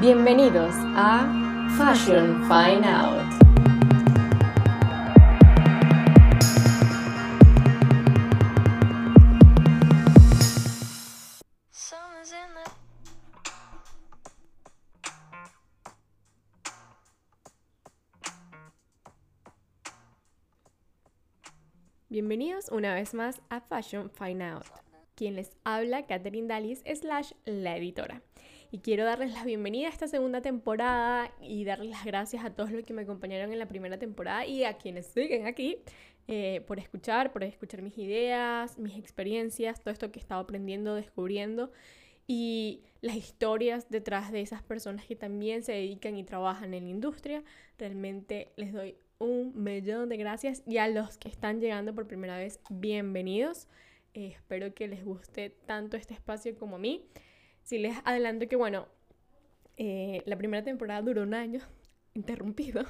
Bienvenidos a Fashion Fine Out. Bienvenidos una vez más a Fashion Fine Out. Quien les habla, Catherine Dalis, slash la editora. Y quiero darles la bienvenida a esta segunda temporada y darles las gracias a todos los que me acompañaron en la primera temporada y a quienes siguen aquí eh, por escuchar, por escuchar mis ideas, mis experiencias, todo esto que he estado aprendiendo, descubriendo y las historias detrás de esas personas que también se dedican y trabajan en la industria. Realmente les doy un millón de gracias y a los que están llegando por primera vez, bienvenidos. Eh, espero que les guste tanto este espacio como a mí. Si les adelanto que, bueno, eh, la primera temporada duró un año interrumpido.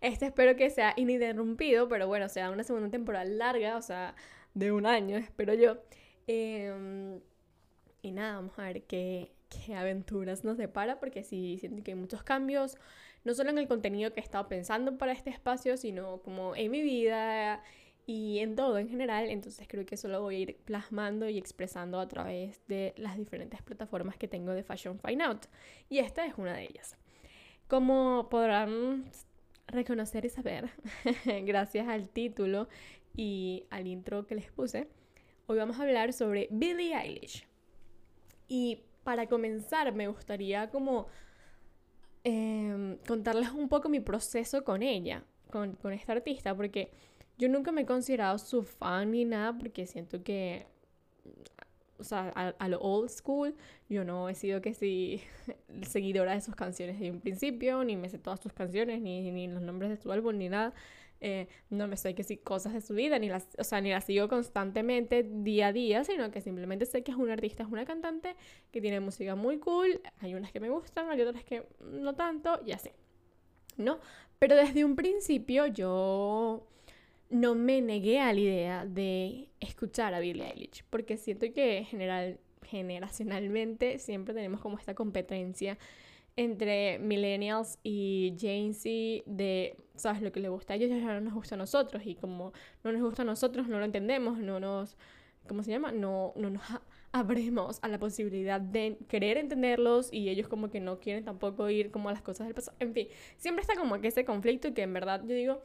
Este espero que sea ininterrumpido, pero bueno, sea una segunda temporada larga, o sea, de un año, espero yo. Em, y nada, vamos a ver qué, qué aventuras nos depara, porque sí siento que hay muchos cambios, no solo en el contenido que he estado pensando para este espacio, sino como en mi vida y en todo en general. Entonces creo que eso lo voy a ir plasmando y expresando a través de las diferentes plataformas que tengo de Fashion Fine Out. Y esta es una de ellas. Como podrán reconocer y saber, gracias al título y al intro que les puse, hoy vamos a hablar sobre Billie Eilish. Y para comenzar me gustaría como em, contarles un poco mi proceso con ella, con, con esta artista, porque yo nunca me he considerado su fan ni nada, porque siento que, o sea, a, lo old school, yo no he sido que sí seguidora de sus canciones desde un principio, ni me sé todas sus canciones, ni, ni los nombres de su álbum, ni nada. Eh, no me sé que sí cosas de su vida, ni las, o sea, ni las sigo constantemente día a día, sino que simplemente sé que es una artista, es una cantante que tiene música muy cool, hay unas que me gustan, hay otras que no tanto, y así, ¿no? Pero desde un principio yo no me negué a la idea de escuchar a Billie Eilish, porque siento que general, generacionalmente siempre tenemos como esta competencia entre millennials y Gen Z de, ¿sabes? Lo que le gusta a ellos ya no nos gusta a nosotros y como no nos gusta a nosotros no lo entendemos, no nos, ¿cómo se llama? No, no nos a- abrimos a la posibilidad de querer entenderlos y ellos como que no quieren tampoco ir como a las cosas del pasado. En fin, siempre está como que ese conflicto que en verdad yo digo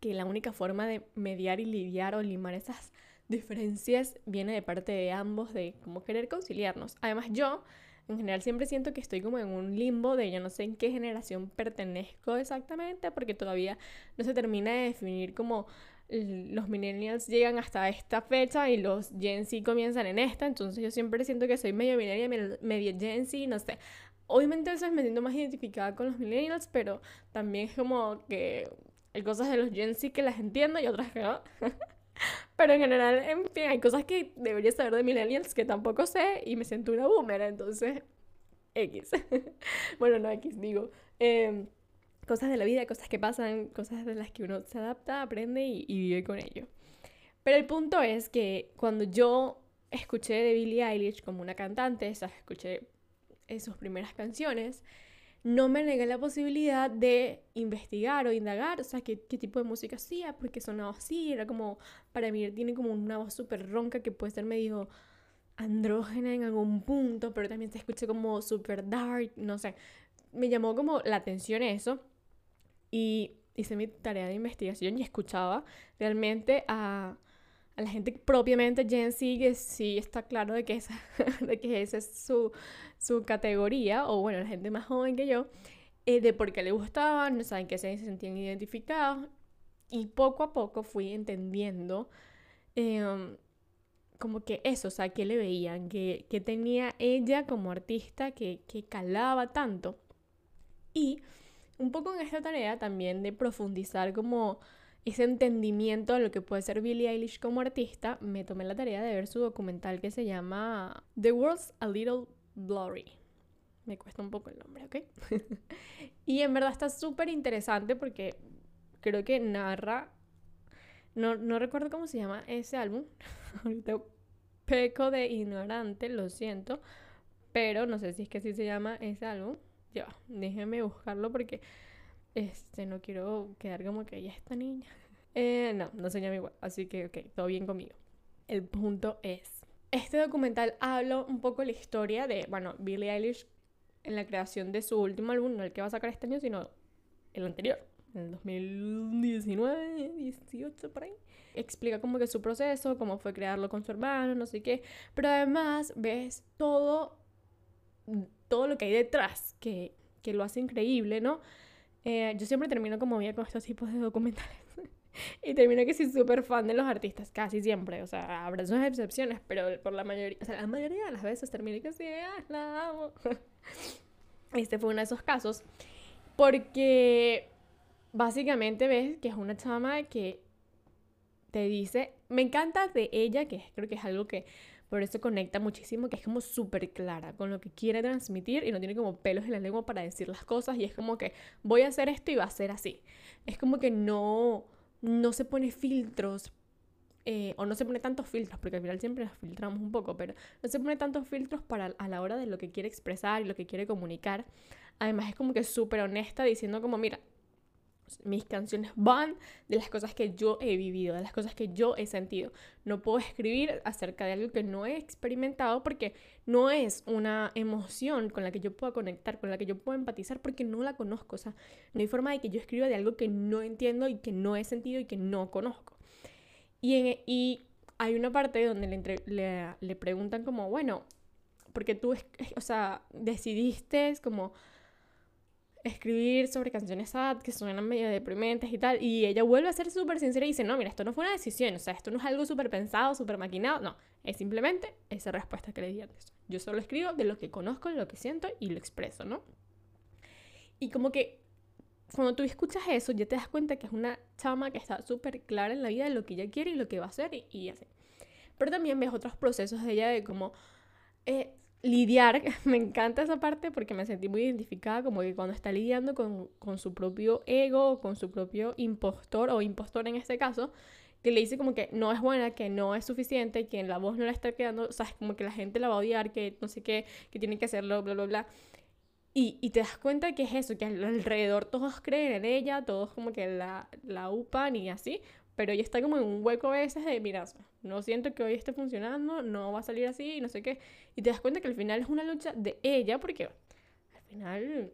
que la única forma de mediar y lidiar o limar esas diferencias viene de parte de ambos, de como querer conciliarnos. Además yo, en general, siempre siento que estoy como en un limbo de yo no sé en qué generación pertenezco exactamente, porque todavía no se termina de definir como los millennials llegan hasta esta fecha y los Gen Z comienzan en esta, entonces yo siempre siento que soy medio millennial, medio Gen Z, no sé. Obviamente a veces me siento más identificada con los millennials, pero también es como que hay cosas de los Gen Z que las entiendo y otras que no. Pero en general, en fin, hay cosas que debería saber de millennials que tampoco sé y me siento una boomer, entonces X. bueno, no X, digo. em, cosas de la vida, cosas que pasan, cosas de las que uno se adapta, aprende y, y vive con ello. Pero el punto es que cuando yo escuché de Billie Eilish como una cantante, o sea, escuché eh, sus primeras canciones, no me negué la posibilidad de investigar o indagar, o sea, qué, qué tipo de música hacía, porque sonaba así, era como, para mí tiene como una voz súper ronca que puede ser medio andrógena en algún punto, pero también se escucha como súper dark, no sé, me llamó como la atención eso y hice mi tarea de investigación y escuchaba realmente a, a la gente propiamente Gen Z, que sí está claro de que esa, de que esa es su, su categoría, o bueno, la gente más joven que yo, eh, de por qué le gustaban, no saben que se sentían identificados. Y poco a poco fui entendiendo em, como que eso, o sea, que le veían, que, que tenía ella como artista que, que calaba tanto. Y un poco en esta tarea también de profundizar como ese entendimiento de lo que puede ser Billie Eilish como artista, me tomé la tarea de ver su documental que se llama The World's a Little Blurry. Me cuesta un poco el nombre, ¿ok? y en verdad está súper interesante porque creo que narra... No, no recuerdo cómo se llama ese álbum. Ahorita peco de ignorante, lo siento. pero no sé si es que así se llama ese álbum. Ya, déjenme buscarlo porque este, no quiero quedar como que ella esta niña. Eh, no, no llama igual, así que ok, todo bien conmigo. El punto es, este documental habla un poco la historia de, bueno, Billie Eilish en la creación de su último álbum, no el que va a sacar este año, sino el anterior, en el 2019, 18 por ahí. Explica como que su proceso, cómo fue crearlo con su hermano, no sé qué, pero además ves todo, todo lo que hay detrás, que, que lo hace increíble, ¿no? Eh, yo siempre termino como bien con estos tipos de documentales. y termino que soy súper fan de los artistas, casi siempre. O sea, habrá sus excepciones, pero por la mayoría, o sea, la mayoría de las veces termino que sí, ah, la amo. este fue uno de esos casos. Porque básicamente ves que es una chama que te dice, me encanta de ella, que creo que es algo que por eso conecta muchísimo, que es como súper clara con lo que quiere transmitir y no tiene como pelos en la lengua para decir las cosas y es como que voy a hacer esto y va a ser así. Es como que no, no se pone filtros eh, o no se pone tantos filtros, porque al final siempre nos filtramos un poco, pero no se pone tantos filtros para a la hora de lo que quiere expresar y lo que quiere comunicar. Además es como que súper honesta diciendo como, mira, mis canciones van de las cosas que yo he vivido, de las cosas que yo he sentido. No puedo escribir acerca de algo que no he experimentado porque no es una emoción con la que yo pueda conectar, con la que yo pueda empatizar porque no la conozco. O sea, no hay forma de que yo escriba de algo que no entiendo y que no he sentido y que no conozco. Y, y hay una parte donde le, le, le preguntan como, bueno, porque tú, o sea, decidiste como escribir sobre canciones sad que suenan medio deprimentes y tal. Y ella vuelve a ser súper sincera y dice, no, mira, esto no fue una decisión, o sea, esto no es algo súper pensado, súper maquinado, no, es simplemente esa respuesta que le di antes. Yo solo escribo de lo que conozco, lo que siento y lo expreso, ¿no? Y como que cuando tú escuchas eso, ya te das cuenta que es una chama que está súper clara en la vida de lo que ella quiere y lo que va a hacer y, y así. Pero también ves otros procesos de ella de como... Eh, lidiar, me encanta esa parte porque me sentí muy identificada como que cuando está lidiando con, con su propio ego, con su propio impostor o impostor en este caso, que le dice como que no es buena, que no es suficiente, que en la voz no le está quedando, o como que la gente la va a odiar, que no sé qué, que tiene que hacerlo, bla, bla, bla. Y, y te das cuenta que es eso, que alrededor todos creen en ella, todos como que la, la upan y así, pero ella está como en un hueco a veces de, mira, no siento que hoy esté funcionando, no va a salir así, no sé qué. Y te das cuenta que al final es una lucha de ella, porque al final,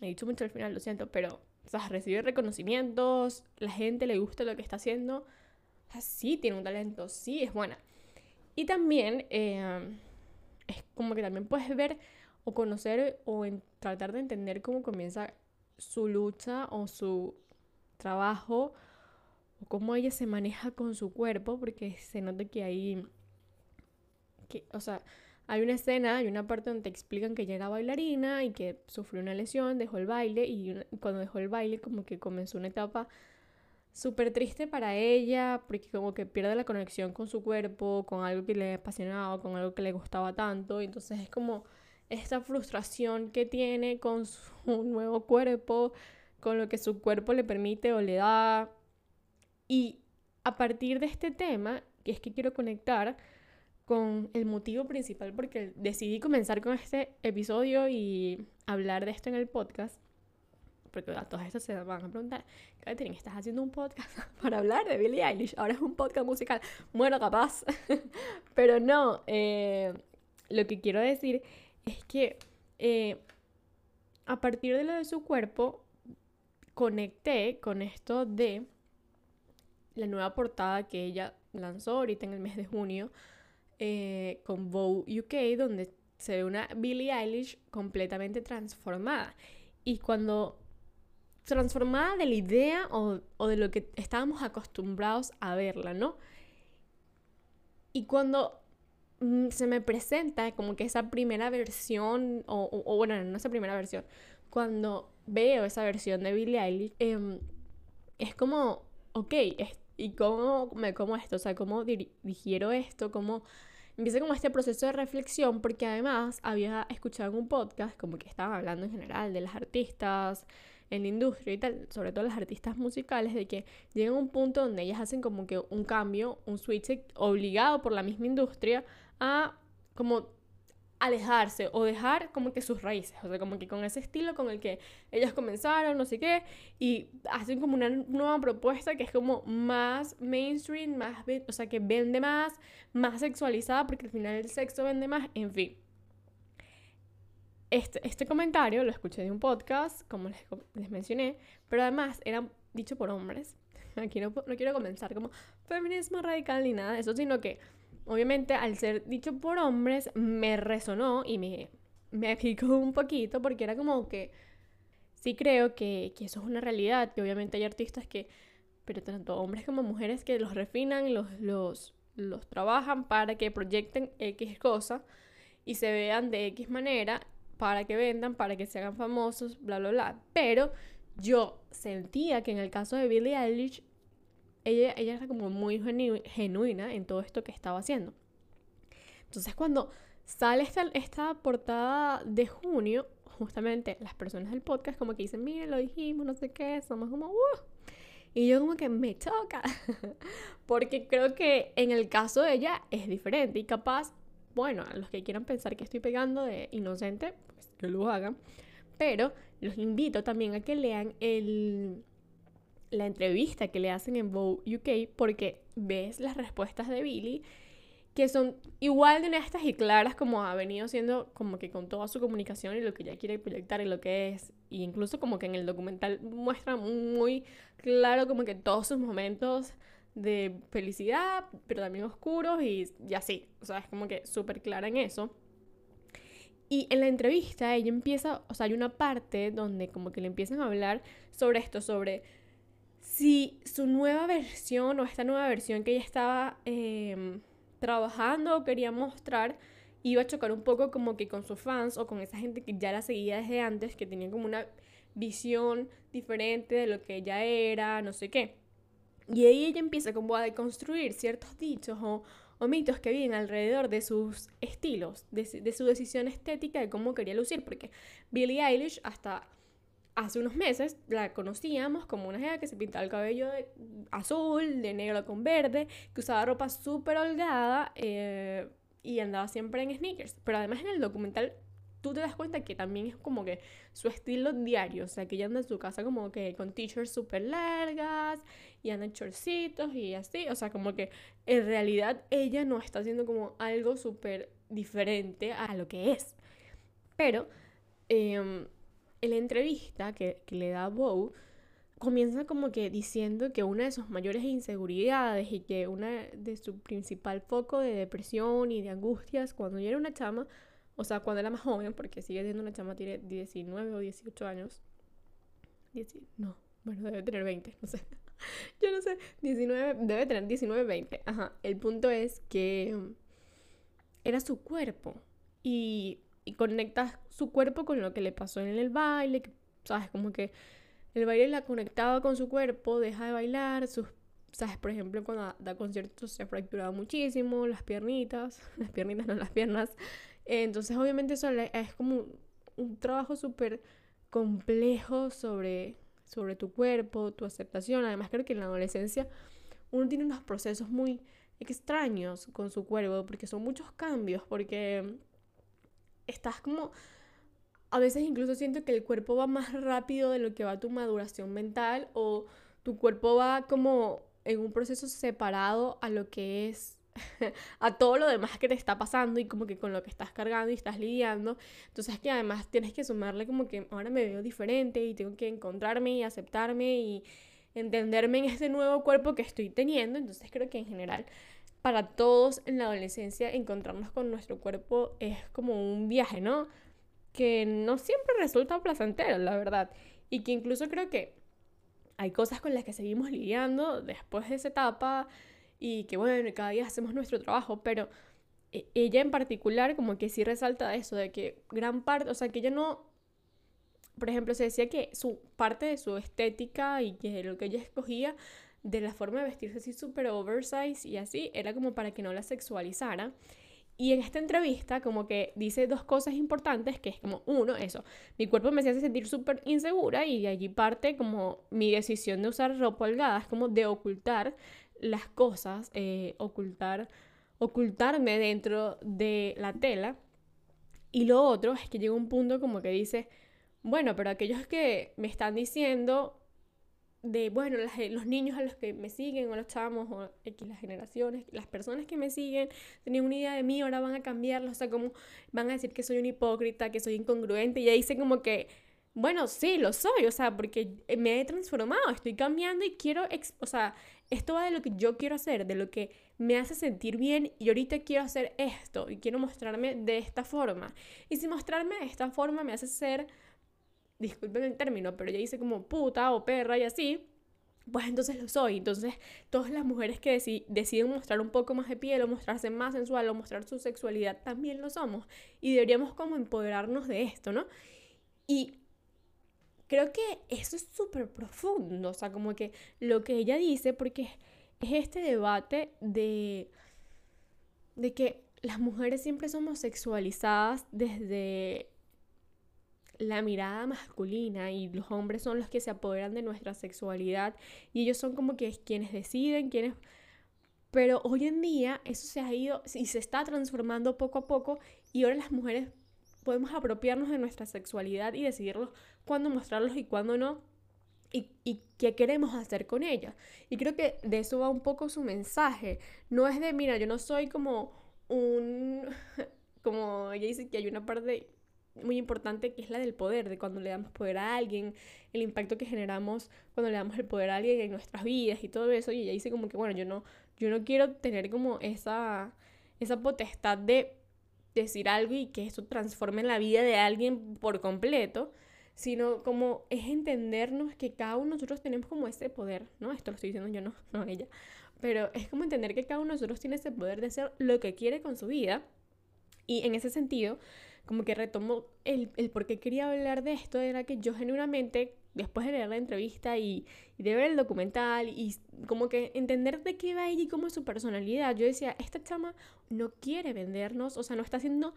he dicho mucho al final, lo siento, pero, o sea, recibe reconocimientos, la gente le gusta lo que está haciendo, o sea, sí tiene un talento, sí es buena. Y también eh, es como que también puedes ver o conocer o tratar de entender cómo comienza su lucha o su trabajo o cómo ella se maneja con su cuerpo, porque se nota que hay, que, o sea, hay una escena, hay una parte donde te explican que ella era bailarina y que sufrió una lesión, dejó el baile y cuando dejó el baile como que comenzó una etapa súper triste para ella, porque como que pierde la conexión con su cuerpo, con algo que le apasionaba, con algo que le gustaba tanto, entonces es como esta frustración que tiene con su nuevo cuerpo, con lo que su cuerpo le permite o le da, y a partir de este tema, que es que quiero conectar con el motivo principal porque decidí comenzar con este episodio y hablar de esto en el podcast, porque a todas estas se van a preguntar, Catherine, ¿estás haciendo un podcast para hablar de Billie Eilish? Ahora es un podcast musical. Bueno, capaz, pero no, eh, lo que quiero decir es que eh, a partir de lo de su cuerpo, conecté con esto de la nueva portada que ella lanzó ahorita en el mes de junio eh, con Vogue UK, donde se ve una Billie Eilish completamente transformada. Y cuando transformada de la idea o, de lo que estábamos acostumbrados a verla, ¿no? Y cuando mm, se me presenta como que esa primera versión, o, bueno, no esa primera versión, cuando veo esa versión de Billie Eilish, em, es como, ok, es, y cómo me como esto, o sea, cómo digiero esto, cómo empieza como este proceso de reflexión, porque además había escuchado en un podcast como que estaban hablando en general de las artistas en la industria y tal, sobre todo las artistas musicales, de que llegan a un punto donde ellas hacen como que un cambio, un switch obligado por la misma industria a como alejarse o dejar como que sus raíces, o sea, como que con ese estilo con el que ellas comenzaron, no sé qué, y hacen como una nueva propuesta que es como más mainstream, más, o sea, que vende más, más sexualizada, porque al final el sexo vende más, en fin. Este, este comentario lo escuché de un podcast, como les, les mencioné, pero además era dicho por hombres. Aquí no, no quiero comenzar como feminismo radical ni nada de eso, sino que obviamente al ser dicho por hombres me resonó y me, me picó un poquito porque era como que sí creo que, que, eso es una realidad, que obviamente hay artistas que, pero tanto hombres como mujeres que los refinan, los, los, los trabajan para que proyecten X cosa y se vean de X manera para que vendan, para que se hagan famosos, bla, bla, bla. Pero yo sentía que en el caso de Billie Eilish ella, ella era como muy genuina en todo esto que estaba haciendo. Entonces cuando sale esta, esta portada de junio, justamente las personas del podcast como que dicen, miren, lo dijimos, no sé qué, somos como, uh". Y yo como que me choca, porque creo que en el caso de ella es diferente y capaz, bueno, a los que quieran pensar que estoy pegando de inocente, pues que lo hagan, pero los invito también a que lean el, la entrevista que le hacen en Vogue UK porque ves las respuestas de Billy que son igual de honestas y claras como ha venido siendo como que con toda su comunicación y lo que ella quiere proyectar y lo que es. Y incluso como que en el documental muestra muy claro como que todos sus momentos de felicidad, pero también oscuros y, y así. O sea, es como que súper clara en eso. Y en la entrevista ella empieza, o sea, hay una parte donde como que le empiezan a hablar sobre esto, sobre si su nueva versión o esta nueva versión que ella estaba em, trabajando o quería mostrar iba a chocar un poco como que con sus fans o con esa gente que ya la seguía desde antes, que tenía como una visión diferente de lo que ella era, no sé qué. Y ahí ella empieza como a deconstruir ciertos dichos o, mitos que vienen alrededor de sus estilos, de, de, su decisión estética de cómo quería lucir, porque Billie Eilish hasta hace unos meses la conocíamos como una jefa que se pintaba el cabello de azul, de negro con verde, que usaba ropa súper holgada eh, y andaba siempre en sneakers. Pero además en el documental tú te das cuenta que también es como que su estilo diario, o sea, que ella anda en su casa como que con t-shirts súper largas y anda en shortcitos y así, o sea, como que en realidad ella no está haciendo como algo súper diferente a lo que es. Pero... Eh, la entrevista que, le da Bow, comienza como que diciendo que una de sus mayores inseguridades y que una de su principal foco de depresión y de angustias cuando ella era una chama, o sea, cuando era más joven, porque sigue siendo una chama, tiene 19 o 18 años. no, bueno, debe tener 20, no sé. Yo no sé, 19, debe tener 19, 20. Ajá, el punto es que era su cuerpo. Y y conectas su cuerpo con lo que le pasó en el baile, sabes, como que el baile la conectaba con su cuerpo, deja de bailar, sus, sabes, por ejemplo, cuando da, conciertos se ha fracturado muchísimo, las piernitas, las piernitas no las piernas, entonces obviamente eso es como un, trabajo súper complejo sobre, sobre tu cuerpo, tu aceptación, además creo que en la adolescencia uno tiene unos procesos muy extraños con su cuerpo, porque son muchos cambios, porque estás como... A veces incluso siento que el cuerpo va más rápido de lo que va tu maduración mental o tu cuerpo va como en un proceso separado a lo que es a todo lo demás que te está pasando y como que con lo que estás cargando y estás lidiando. Entonces que además tienes que sumarle como que ahora me veo diferente y tengo que encontrarme y aceptarme y entenderme en este nuevo cuerpo que estoy teniendo. Entonces creo que en general para todos en la adolescencia encontrarnos con nuestro cuerpo es como un viaje, ¿no? Que no siempre resulta placentero, la verdad. Y que incluso creo que hay cosas con las que seguimos lidiando después de esa etapa y que bueno, cada día hacemos nuestro trabajo, pero e, ella en particular como que sí resalta eso, de que gran parte, o sea, que ella no, por ejemplo, se decía que su parte de su estética y que lo que ella escogía de la forma de vestirse así súper oversize y así, era como para que no la sexualizara. Y en esta entrevista como que dice dos cosas importantes, que es como, uno, eso, mi cuerpo me hace sentir súper insegura y de allí parte como mi decisión de usar ropa holgada, es como de ocultar las cosas, eh, ocultar, ocultarme dentro de la tela. Y lo otro es que llega un punto como que dice, bueno, pero aquellos que me están diciendo de, bueno, los niños a los que me siguen, o los chamos, o X, las generaciones, las personas que me siguen, tenían una idea de mí, ahora van a cambiarlo, o sea, como van a decir que soy un hipócrita, que soy incongruente, y ahí dice como que, bueno, sí, lo soy, o sea, porque me he transformado, estoy cambiando y quiero, o sea, esto va de lo que yo quiero hacer, de lo que me hace sentir bien y ahorita quiero hacer esto y quiero mostrarme de esta forma. Y si mostrarme de esta forma me hace ser disculpen el término, pero ella dice como puta o perra y así, pues entonces lo soy. Entonces, todas las mujeres que deciden mostrar un poco más de piel o mostrarse más sensual o mostrar su sexualidad también lo somos. Y deberíamos como empoderarnos de esto, ¿no? Y creo que eso es súper profundo, o sea, como que lo que ella dice, porque es este debate de, de que las mujeres siempre somos sexualizadas desde la mirada masculina y los hombres son los que se apoderan de nuestra sexualidad y ellos son como que quienes deciden, quienes... Pero hoy en día eso se ha ido y se está transformando poco a poco y ahora las mujeres podemos apropiarnos de nuestra sexualidad y decidirlos cuándo mostrarlos y cuándo no y, y, qué queremos hacer con ella. Y creo que de eso va un poco su mensaje. No es de, mira, yo no soy como un... Como ella dice que hay una parte muy importante que es la del poder, de cuando le damos poder a alguien, el impacto que generamos cuando le damos el poder a alguien en nuestras vidas y todo eso. Y ella dice como que, bueno, yo no, yo no quiero tener como esa, esa potestad de decir algo y que eso transforme la vida de alguien por completo, sino como es entendernos que cada uno de nosotros tenemos como ese poder, ¿no? Esto lo estoy diciendo yo, no, no ella. Pero es como entender que cada uno de nosotros tiene ese poder de hacer lo que quiere con su vida. Y en ese sentido, como que retomo el, el por qué quería hablar de esto, era que yo genuinamente, después de leer la entrevista y, de ver el documental y como que entender de qué va ella y cómo es su personalidad, yo decía, esta chama no quiere vendernos, o sea, no está siendo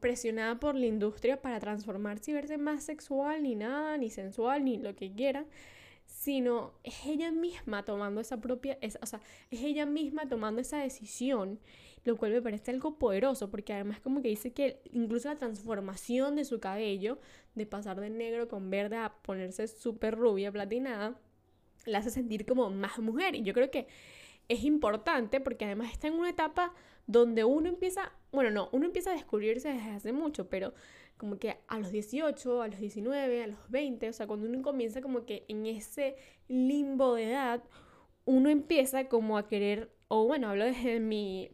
presionada por la industria para transformarse y verse más sexual, ni nada, ni sensual, ni lo que quiera sino es ella misma tomando esa propia, o sea, es ella misma tomando esa decisión lo cual me parece algo poderoso, porque además como que dice que incluso la transformación de su cabello, de pasar de negro con verde a ponerse súper rubia, platinada, la hace sentir como más mujer. Y yo creo que es importante porque además está en una etapa donde uno empieza, bueno, no, uno empieza a descubrirse desde hace mucho, pero como que a los 18, a los 19, a los 20, o sea, cuando uno comienza como que en ese limbo de edad, uno empieza como a querer, o bueno, hablo desde mi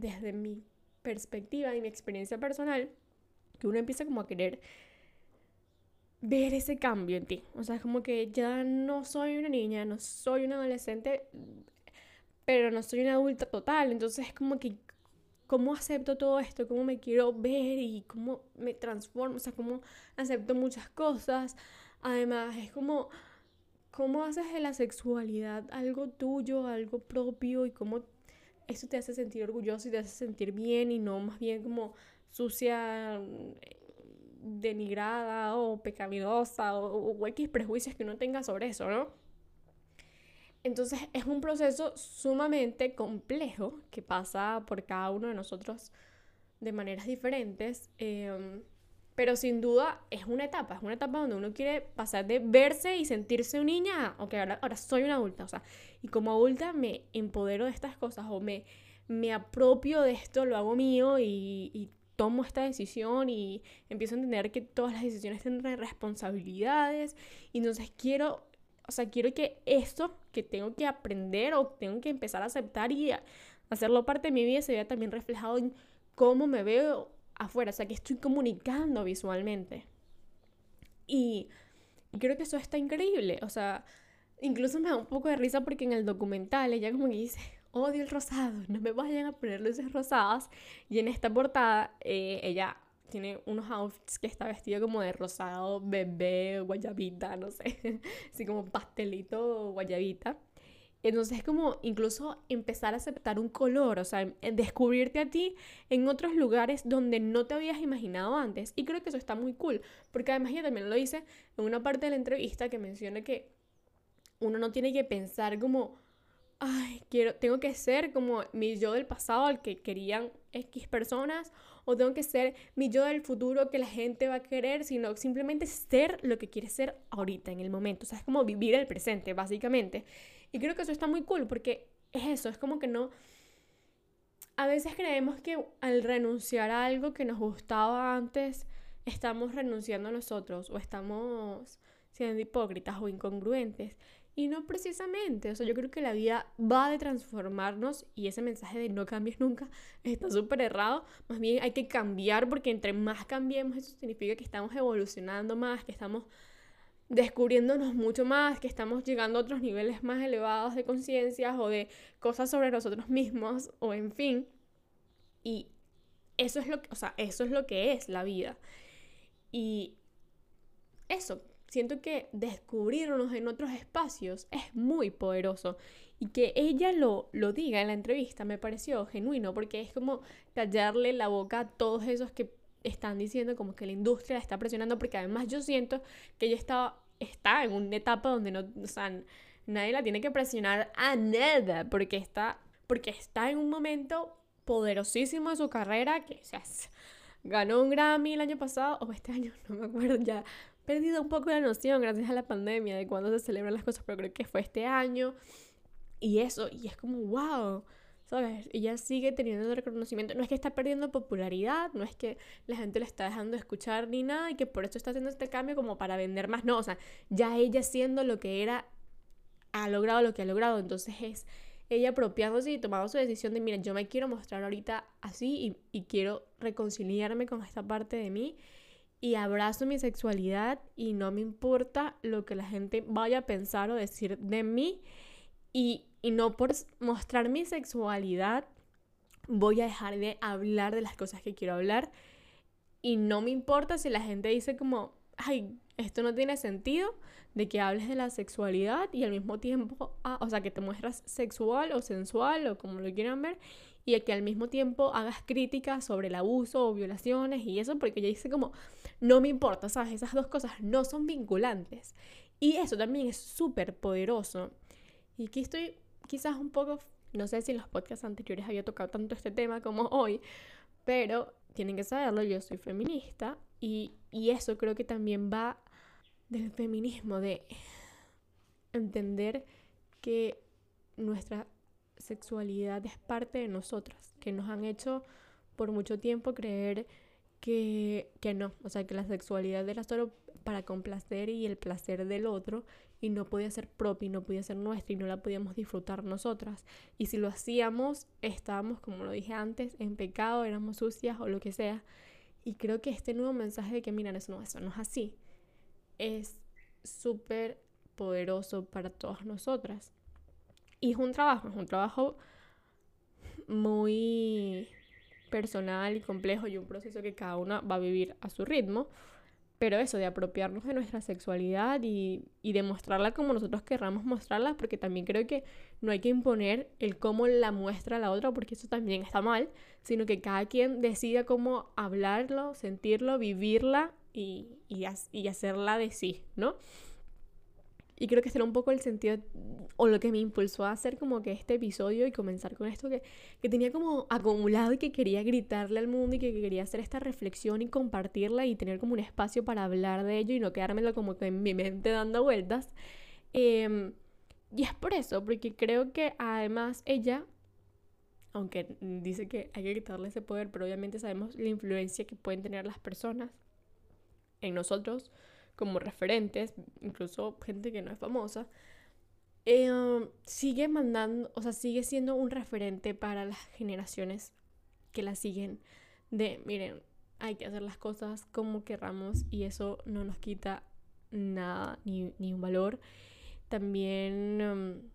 desde mi perspectiva y mi experiencia personal, que uno empieza como a querer ver ese cambio en ti. O sea, es como que ya no soy una niña, no soy una adolescente, pero no soy una adulta total. Entonces es como que, ¿cómo acepto todo esto? ¿Cómo me quiero ver y cómo me transformo? O sea, ¿cómo acepto muchas cosas? Además, es como, ¿cómo haces de la sexualidad algo tuyo, algo propio y cómo eso te hace sentir orgulloso y te hace sentir bien y no más bien como sucia, denigrada o pecaminosa o, o prejuicios que uno tenga sobre eso, ¿no? Entonces es un proceso sumamente complejo que pasa por cada uno de nosotros de maneras diferentes. Eh, pero sin duda es una etapa, es una etapa donde uno quiere pasar de verse y sentirse una niña ok, ahora, ahora soy una adulta, o sea, y como adulta me empodero de estas cosas o me, me apropio de esto, lo hago mío y, y tomo esta decisión y empiezo a entender que todas las decisiones tienen responsabilidades y entonces quiero, o sea, quiero que esto que tengo que aprender o tengo que empezar a aceptar y hacerlo parte de mi vida se vea también reflejado en cómo me veo afuera, o sea, que estoy comunicando visualmente. Y, creo que eso está increíble, o sea, incluso me da un poco de risa porque en el documental ella como que dice, odio el rosado, no me vayan a poner luces rosadas. Y en esta portada eh, ella tiene unos outfits que está vestido como de rosado, bebé, guayabita, no sé, así como pastelito, guayabita. Entonces es como incluso empezar a aceptar un color, o sea, descubrirte a ti en otros lugares donde no te habías imaginado antes. Y creo que eso está muy cool, porque además ella también lo dice en una parte de la entrevista que menciona que uno no tiene que pensar como, ay, quiero, tengo que ser como mi yo del pasado al que querían X personas o tengo que ser mi yo del futuro que la gente va a querer, sino simplemente ser lo que quieres ser ahorita, en el momento. O sea, es como vivir el presente, básicamente. Y creo que eso está muy cool porque es eso, es como que no... A veces creemos que al renunciar a algo que nos gustaba antes, estamos renunciando a nosotros o estamos siendo hipócritas o incongruentes. Y no precisamente, o sea, yo creo que la vida va de transformarnos y ese mensaje de no cambies nunca está súper errado. Más bien hay que cambiar porque entre más cambiemos eso significa que estamos evolucionando más, que estamos descubriéndonos mucho más, que estamos llegando a otros niveles más elevados de conciencia o de cosas sobre nosotros mismos o en fin. Y eso es lo que, o sea, eso es lo que es la vida. Y eso, siento que descubrirnos en otros espacios es muy poderoso. Y que ella lo, lo diga en la entrevista me pareció genuino, porque es como callarle la boca a todos esos que están diciendo como que la industria la está presionando, porque además yo siento que ella está, está en una etapa donde no, o sea, nadie la tiene que presionar a nada, porque está, porque está en un momento poderosísimo de su carrera, que o sea, ganó un Grammy el año pasado, o este año, no me acuerdo ya, perdido un poco la noción gracias a la pandemia de cuándo se celebran las cosas, pero creo que fue este año. Y eso, y es como, wow, ¿sabes? Ella sigue teniendo el reconocimiento. No es que está perdiendo popularidad, no es que la gente le está dejando de escuchar ni nada y que por eso está haciendo este cambio como para vender más. No, o sea, ya ella siendo lo que era, ha logrado lo que ha logrado. Entonces es ella apropiándose y tomando su decisión de, mira, yo me quiero mostrar ahorita así y, y quiero reconciliarme con esta parte de mí y abrazo mi sexualidad y no me importa lo que la gente vaya a pensar o decir de mí y, y no por mostrar mi sexualidad voy a dejar de hablar de las cosas que quiero hablar y no me importa si la gente dice como, ay, esto no tiene sentido de que hables de la sexualidad y al mismo tiempo, ah, o sea, que te muestras sexual o sensual o como lo quieran ver y que al mismo tiempo hagas críticas sobre el abuso o violaciones y eso, porque ella dice como, no me importa, ¿sabes? Esas dos cosas no son vinculantes. Y eso también es súper poderoso. Y aquí estoy quizás un poco, no sé si en los podcasts anteriores había tocado tanto este tema como hoy, pero tienen que saberlo, yo soy feminista y, y eso creo que también va del feminismo, de entender que nuestra sexualidad es parte de nosotras, que nos han hecho por mucho tiempo creer que, que no, o sea, que la sexualidad era solo para complacer y el placer del otro y no podía ser propia y no podía ser nuestra y no la podíamos disfrutar nosotras. Y si lo hacíamos, estábamos, como lo dije antes, en pecado, éramos sucias o lo que sea. Y creo que este nuevo mensaje de que, miran, eso no, eso no es así, es súper poderoso para todas nosotras. Y es un trabajo, es un trabajo muy personal y complejo y un proceso que cada una va a vivir a su ritmo. Pero eso, de apropiarnos de nuestra sexualidad y, y demostrarla como nosotros querramos mostrarla, porque también creo que no hay que imponer el cómo la muestra la otra, porque eso también está mal, sino que cada quien decida cómo hablarlo, sentirlo, vivirla y, y hacerla de sí, ¿no? Y creo que será un poco el sentido o lo que me impulsó a hacer como que este episodio y comenzar con esto que, que tenía como acumulado y que quería gritarle al mundo y que quería hacer esta reflexión y compartirla y tener como un espacio para hablar de ello y no quedármelo como que en mi mente dando vueltas. Em, y es por eso, porque creo que además ella, aunque dice que hay que quitarle ese poder, pero obviamente sabemos la influencia que pueden tener las personas en nosotros como referentes, incluso gente que no es famosa, eh, sigue mandando, o sea, sigue siendo un referente para las generaciones que la siguen de, miren, hay que hacer las cosas como querramos y eso no nos quita nada ni, ni un valor. También um,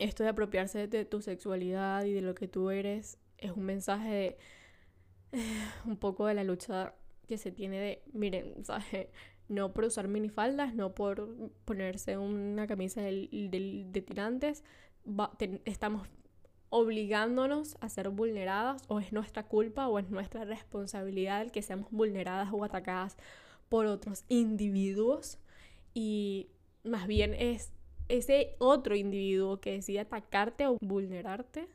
esto de apropiarse de tu sexualidad y de lo que tú eres es un mensaje de un poco de la lucha que se tiene de, miren, ¿sabes? No por usar minifaldas, no por ponerse una camisa de, tirantes, estamos obligándonos a ser vulneradas o es nuestra culpa o es nuestra responsabilidad el que seamos vulneradas o atacadas por otros individuos y más bien es ese otro individuo que decide atacarte o vulnerarte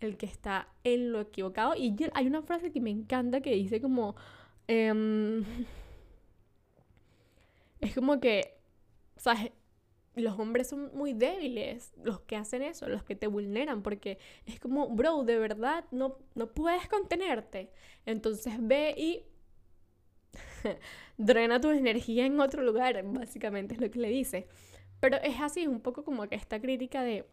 el que está en lo equivocado. Y hay una frase que me encanta que dice como... Em, es como que, sea, los hombres son muy débiles, los que hacen eso, los que te vulneran, porque es como, bro, de verdad no, no puedes contenerte. Entonces ve y drena tu energía en otro lugar, básicamente es lo que le dice. Pero es así, un poco como que esta crítica de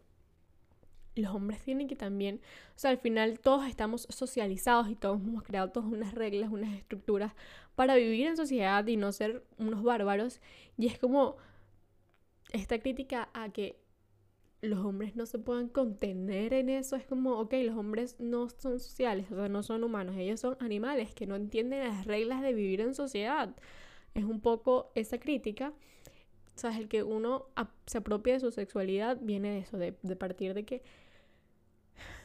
los hombres tienen que también, o sea, al final todos estamos socializados y todos hemos creado todas unas reglas, unas estructuras para vivir en sociedad y no ser unos bárbaros. Y es como esta crítica a que los hombres no se puedan contener en eso, es como, ok, los hombres no son sociales, o sea, no son humanos, ellos son animales que no entienden las reglas de vivir en sociedad. Es un poco esa crítica. O sea, el que uno se apropia de su sexualidad viene de eso, de, de partir de que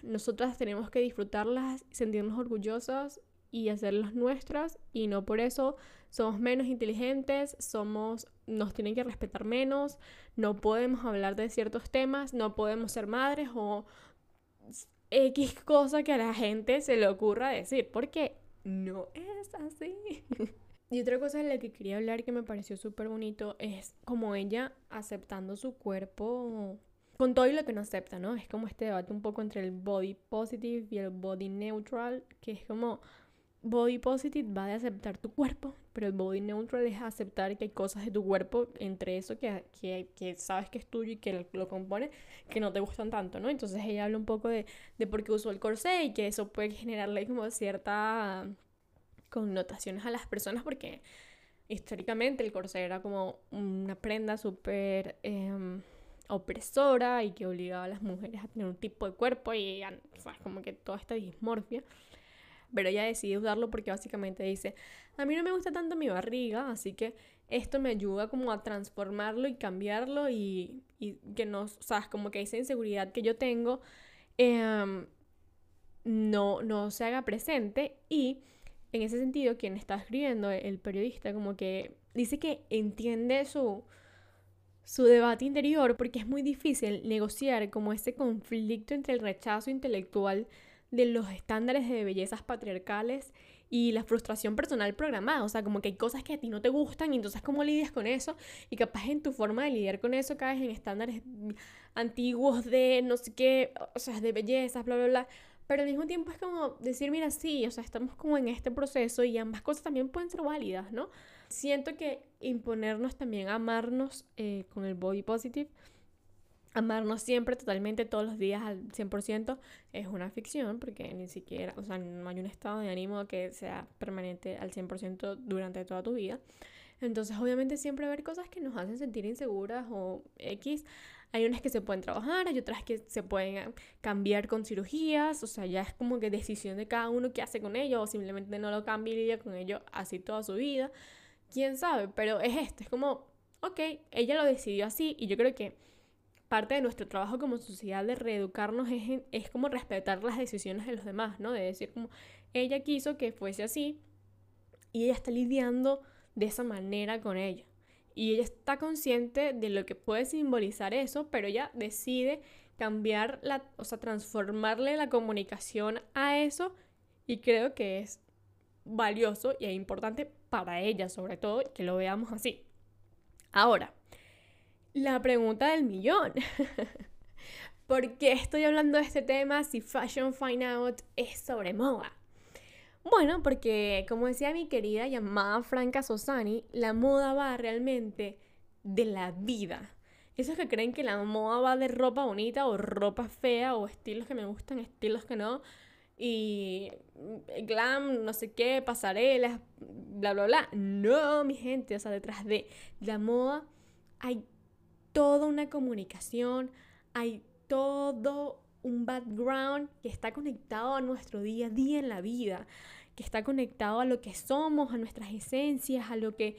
nosotras tenemos que disfrutarlas, sentirnos orgullosas y hacerlas nuestras y no por eso somos menos inteligentes, somos nos tienen que respetar menos, no podemos hablar de ciertos temas, no podemos ser madres o X cosa que a la gente se le ocurra decir, porque no es así. y otra cosa de la que quería hablar que me pareció súper bonito es como ella aceptando su cuerpo con todo y lo que no acepta, ¿no? Es como este debate un poco entre el body positive y el body neutral, que es como body positive va de aceptar tu cuerpo, pero el body neutral es aceptar que hay cosas de tu cuerpo, entre eso que, que, sabes que es tuyo y que lo, compone, que no te gustan tanto, ¿no? Entonces ella habla un poco de, de por qué usó el corsé y que eso puede generarle como cierta connotaciones a las personas porque históricamente el corsé era como una prenda súper... Em, opresora y que obligaba a las mujeres a tener un tipo de cuerpo y o sea, como que toda esta dismorfia. Pero ella decide usarlo porque básicamente dice, a mí no me gusta tanto mi barriga, así que esto me ayuda como a transformarlo y cambiarlo y, y que no, o sea, como que esa inseguridad que yo tengo em, no, no se haga presente y en ese sentido quien está escribiendo, el periodista, como que dice que entiende su, su debate interior porque es muy difícil negociar como ese conflicto entre el rechazo intelectual de los estándares de bellezas patriarcales y la frustración personal programada, o sea, como que hay cosas que a ti no te gustan y entonces cómo lidias con eso y capaz en tu forma de lidiar con eso caes en estándares antiguos de no sé qué, o sea, de bellezas, bla, bla, bla. Pero al mismo tiempo es como decir, mira, sí, o sea, estamos como en este proceso y ambas cosas también pueden ser válidas, ¿no? Siento que imponernos también amarnos eh, con el body positive, amarnos siempre, totalmente, todos los días al 100%, es una ficción, porque ni siquiera, o sea, no hay un estado de ánimo que sea permanente al 100% durante toda tu vida. Entonces, obviamente, siempre va a haber cosas que nos hacen sentir inseguras o X. Hay unas que se pueden trabajar, hay otras que se pueden cambiar con cirugías, o sea, ya es como que decisión de cada uno qué hace con ello, o simplemente no lo cambia y con ello así toda su vida quién sabe, pero es esto, es como, ok, ella lo decidió así y yo creo que parte de nuestro trabajo como sociedad de reeducarnos es, es como respetar las decisiones de los demás, ¿no? De decir como, ella quiso que fuese así y ella está lidiando de esa manera con ella. Y ella está consciente de lo que puede simbolizar eso, pero ella decide cambiar la, o sea, transformarle la comunicación a eso y creo que es valioso y es importante para ella, sobre todo, que lo veamos así. Ahora, la pregunta del millón. ¿Por qué estoy hablando de este tema si Fashion Find Out es sobre moda? Bueno, porque como decía mi querida llamada Franca Sosani, la moda va realmente de la vida. Esos que creen que la moda va de ropa bonita o ropa fea o estilos que me gustan, estilos que no, y glam, no sé qué, pasarelas, bla, bla, bla. No, mi gente, o sea, detrás de la moda hay toda una comunicación, hay todo un background que está conectado a nuestro día a día en la vida, que está conectado a lo que somos, a nuestras esencias, a lo que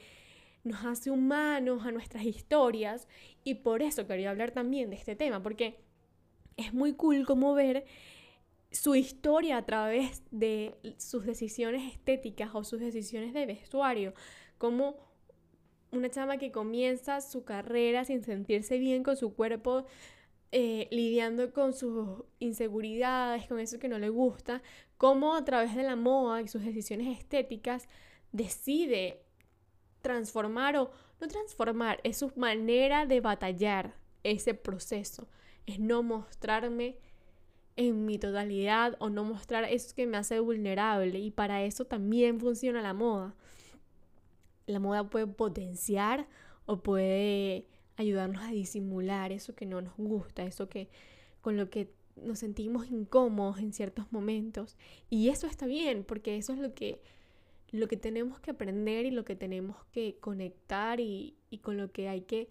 nos hace humanos, a nuestras historias. Y por eso quería hablar también de este tema, porque es muy cool como ver su historia a través de sus decisiones estéticas o sus decisiones de vestuario, como una chama que comienza su carrera sin sentirse bien con su cuerpo eh, lidiando con sus inseguridades, con eso que no le gusta, cómo a través de la moda y sus decisiones estéticas decide transformar o no transformar, es su manera de batallar ese proceso, es no mostrarme en mi totalidad o no mostrar eso que me hace vulnerable y para eso también funciona la moda. La moda puede potenciar o puede ayudarnos a disimular eso que no nos gusta, eso que con lo que nos sentimos incómodos en ciertos momentos y eso está bien porque eso es lo que lo que tenemos que aprender y lo que tenemos que conectar y, y con lo que hay que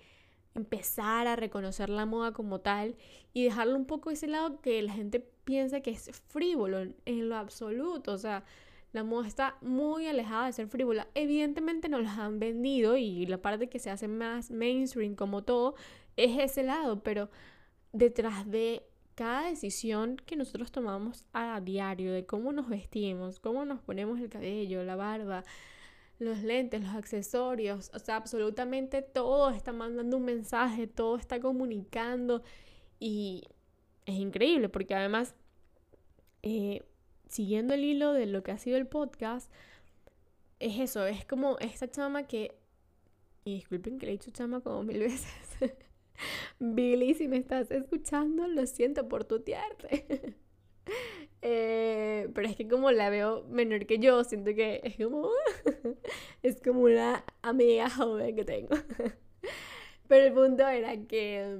empezar a reconocer la moda como tal y dejarlo un poco ese lado que la gente piensa que es frívolo en, lo absoluto. O sea, la moda está muy alejada de ser frívola. Evidentemente nos las han vendido y la parte que se hace más mainstream como todo es ese lado, pero detrás de cada decisión que nosotros tomamos a diario, de cómo nos vestimos, cómo nos ponemos el cabello, la barba, los lentes, los accesorios, o sea, absolutamente todo está mandando un mensaje, todo está comunicando y es increíble porque además, eh, siguiendo el hilo de lo que ha sido el podcast, es eso, es como esta chama que, y disculpen que le he dicho chama como mil veces, Billy, si me estás escuchando, lo siento por tutearte. Eh, pero es que como la veo menor que yo, siento que es como, es como una amiga joven que tengo. pero el punto era que,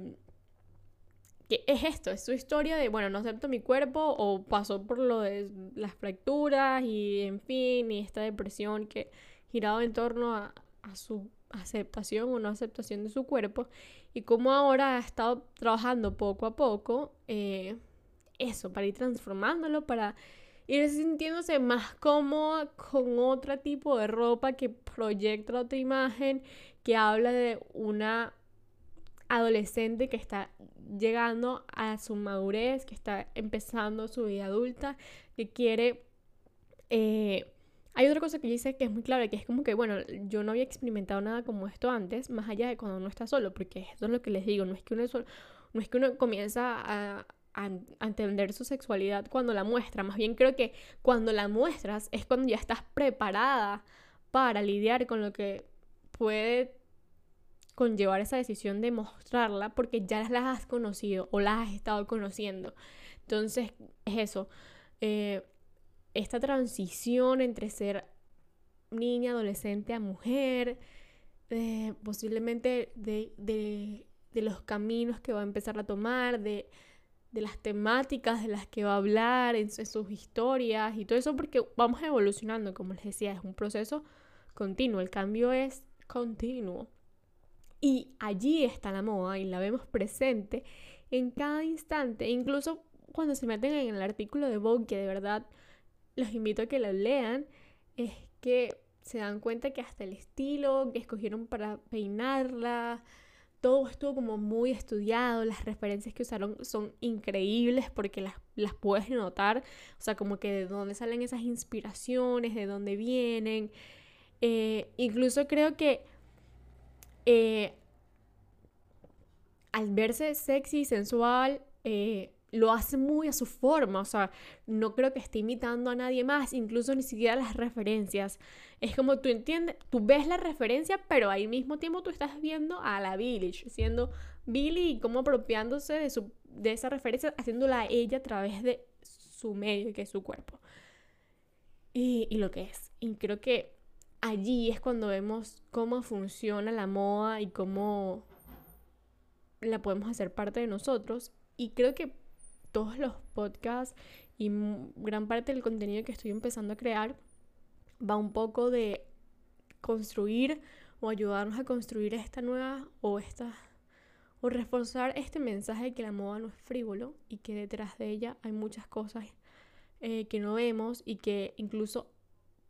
que es esto, es su historia de, bueno, no acepto mi cuerpo o pasó por lo de las fracturas y en fin, y esta depresión que giraba en torno a, a su aceptación o no aceptación de su cuerpo y como ahora ha estado trabajando poco a poco. Eh, eso, para ir transformándolo, para ir sintiéndose más cómoda con otro tipo de ropa que proyecta otra imagen, que habla de una adolescente que está llegando a su madurez, que está empezando su vida adulta, que quiere... Eh, hay otra cosa que dice que es muy clara, que es como que, bueno, yo no había experimentado nada como esto antes, más allá de cuando uno está solo, porque eso es lo que les digo, no es que uno, no es que uno comienza a, entender su sexualidad cuando la muestra. Más bien creo que cuando la muestras es cuando ya estás preparada para lidiar con lo que puede conllevar esa decisión de mostrarla porque ya las has conocido o las has estado conociendo. Entonces es eso. Eh, esta transición entre ser niña, adolescente a mujer, eh, posiblemente de, de, de los caminos que va a empezar a tomar, de de las temáticas de las que va a hablar, en, sus historias y todo eso, porque vamos evolucionando, como les decía, es un proceso continuo, el cambio es continuo. Y allí está la moda y la vemos presente en cada instante, incluso cuando se meten en el artículo de Vogue, que de verdad los invito a que lo lean, es que se dan cuenta que hasta el estilo que escogieron para peinarla, todo estuvo como muy estudiado, las referencias que usaron son increíbles porque las, las puedes notar, o sea, como que de dónde salen esas inspiraciones, de dónde vienen. Eh, incluso creo que eh, al verse sexy, sensual, eh, lo hace muy a su forma, o sea, no creo que esté imitando a nadie más, incluso ni siquiera las referencias. Es como tú entiendes, tú ves la referencia, pero al mismo tiempo tú estás viendo a la Billie, siendo Billie y como apropiándose de, su, de esa referencia, haciéndola a ella a través de su medio, que es su cuerpo. Y, y lo que es. Y creo que allí es cuando vemos cómo funciona la moda y cómo la podemos hacer parte de nosotros. Y creo que todos los podcasts y gran parte del contenido que estoy empezando a crear va un poco de construir o ayudarnos a construir esta nueva o esta o reforzar este mensaje de que la moda no es frívolo y que detrás de ella hay muchas cosas eh, que no vemos y que incluso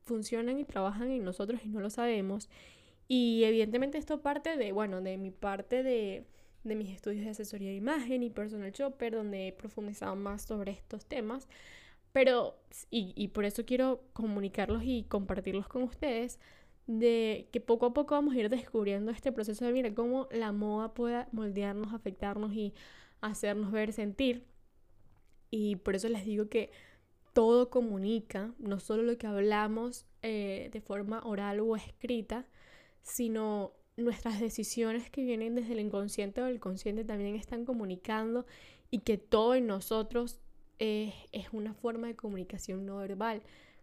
funcionan y trabajan en nosotros y no lo sabemos. Y evidentemente esto parte de, bueno, de mi parte de de mis estudios de asesoría de imagen y personal shopper, donde he profundizado más sobre estos temas. Pero, y, por eso quiero comunicarlos y compartirlos con ustedes, de que poco a poco vamos a ir descubriendo este proceso de, mira, cómo la moda puede moldearnos, afectarnos y hacernos ver, sentir. Y por eso les digo que todo comunica, no solo lo que hablamos eh, de forma oral o escrita, sino nuestras decisiones que vienen desde el inconsciente o el consciente también están comunicando y que todo en nosotros es una forma de comunicación no verbal.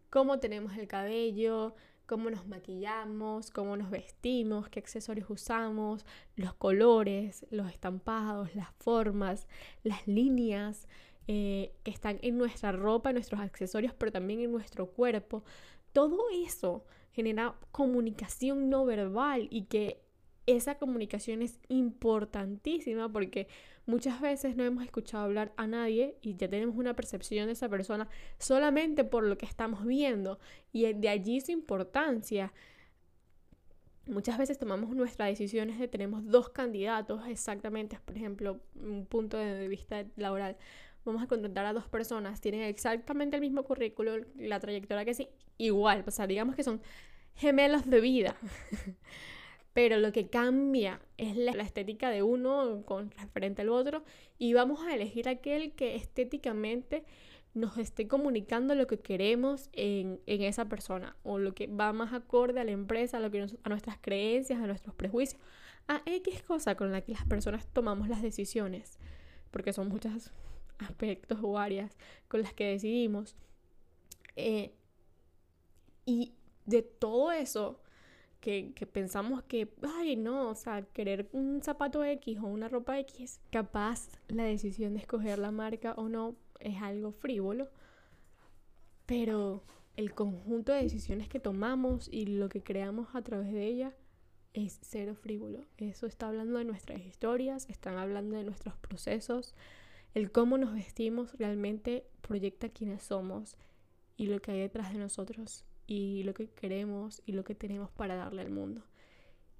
Cómo tenemos el cabello, cómo nos maquillamos, cómo nos vestimos, qué accesorios usamos, los colores, los estampados, las formas, las líneas eh, que están en nuestra ropa, en nuestros accesorios, pero también en nuestro cuerpo. Todo eso genera comunicación no verbal y que esa comunicación es importantísima porque muchas veces no hemos escuchado hablar a nadie y ya tenemos una percepción de esa persona solamente por lo que estamos viendo y de allí su importancia. Muchas veces tomamos nuestras decisiones de tenemos dos candidatos exactamente, por ejemplo, un punto de vista laboral. Vamos a contratar a dos personas, tienen exactamente el mismo currículo, la trayectoria que sí, igual, o sea, digamos que son gemelos de vida. pero lo que cambia es la, estética de uno con referente al otro y vamos a elegir aquel que estéticamente nos esté comunicando lo que queremos en, esa persona o lo que va más acorde a la empresa, a, lo que a nuestras creencias, a nuestros prejuicios, a X cosa con la que las personas tomamos las decisiones, porque son muchos aspectos o áreas con las que decidimos. Eh, y de todo eso que, pensamos que, ay, no, o sea, querer un zapato X o una ropa X, capaz la decisión de escoger la marca o no es algo frívolo, pero el conjunto de decisiones que tomamos y lo que creamos a través de ella es cero frívolo. Eso está hablando de nuestras historias, están hablando de nuestros procesos, el cómo nos vestimos realmente proyecta quiénes somos y lo que hay detrás de nosotros y lo que queremos y lo que tenemos para darle al mundo.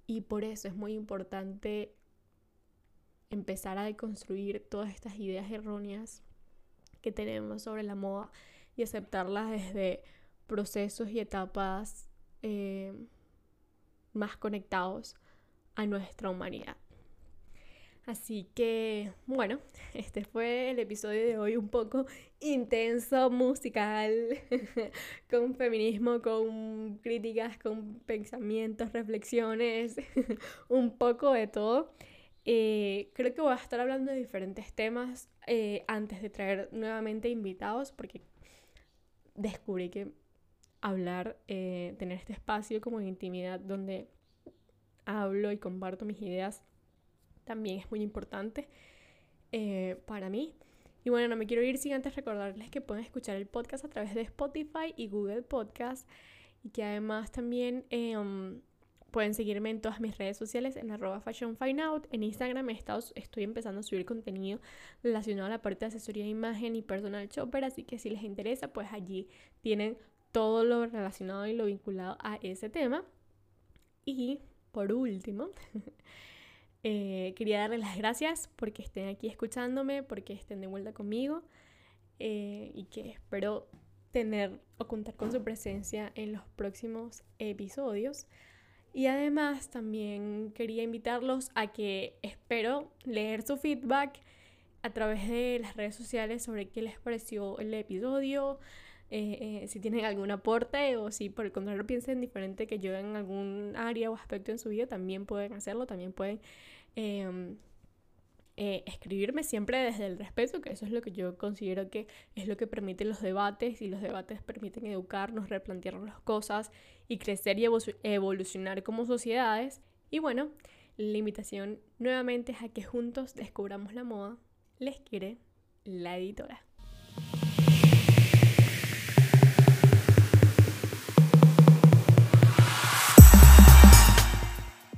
Y por eso es muy importante empezar a deconstruir todas estas ideas erróneas que tenemos sobre la moda y aceptarlas desde procesos y etapas eh, más conectados a nuestra humanidad. Así que, bueno, este fue el episodio de hoy un poco intenso, musical, con feminismo, con críticas, con pensamientos, reflexiones, un poco de todo. Eh, creo que voy a estar hablando de diferentes temas eh, antes de traer nuevamente invitados, porque descubrí que hablar, eh, tener este espacio como intimidad donde hablo y comparto mis ideas también es muy importante eh, para mí. Y bueno, no me quiero ir sin antes recordarles que pueden escuchar el podcast a través de Spotify y Google Podcast y que además también em, pueden seguirme en todas mis redes sociales en arroba fashionfineout. En Instagram estoy empezando a subir contenido relacionado a la parte de asesoría de imagen y personal shopper, así que si les interesa, pues allí tienen todo lo relacionado y lo vinculado a ese tema. Y por último, Eh, quería darles las gracias porque estén aquí escuchándome, porque estén de vuelta conmigo eh, y que espero tener o contar con su presencia en los próximos episodios. Y además también quería invitarlos a que espero leer su feedback a través de las redes sociales sobre qué les pareció el episodio, eh, si tienen algún aporte o si por el contrario piensen diferente que yo en algún área o aspecto en su vida, también pueden hacerlo, también pueden em, eh, escribirme siempre desde el respeto, que eso es lo que yo considero que es lo que permite los debates y los debates permiten educarnos, replantearnos las cosas y crecer y evolucionar como sociedades. Y bueno, la invitación nuevamente es a que juntos descubramos la moda. Les quiere la editora.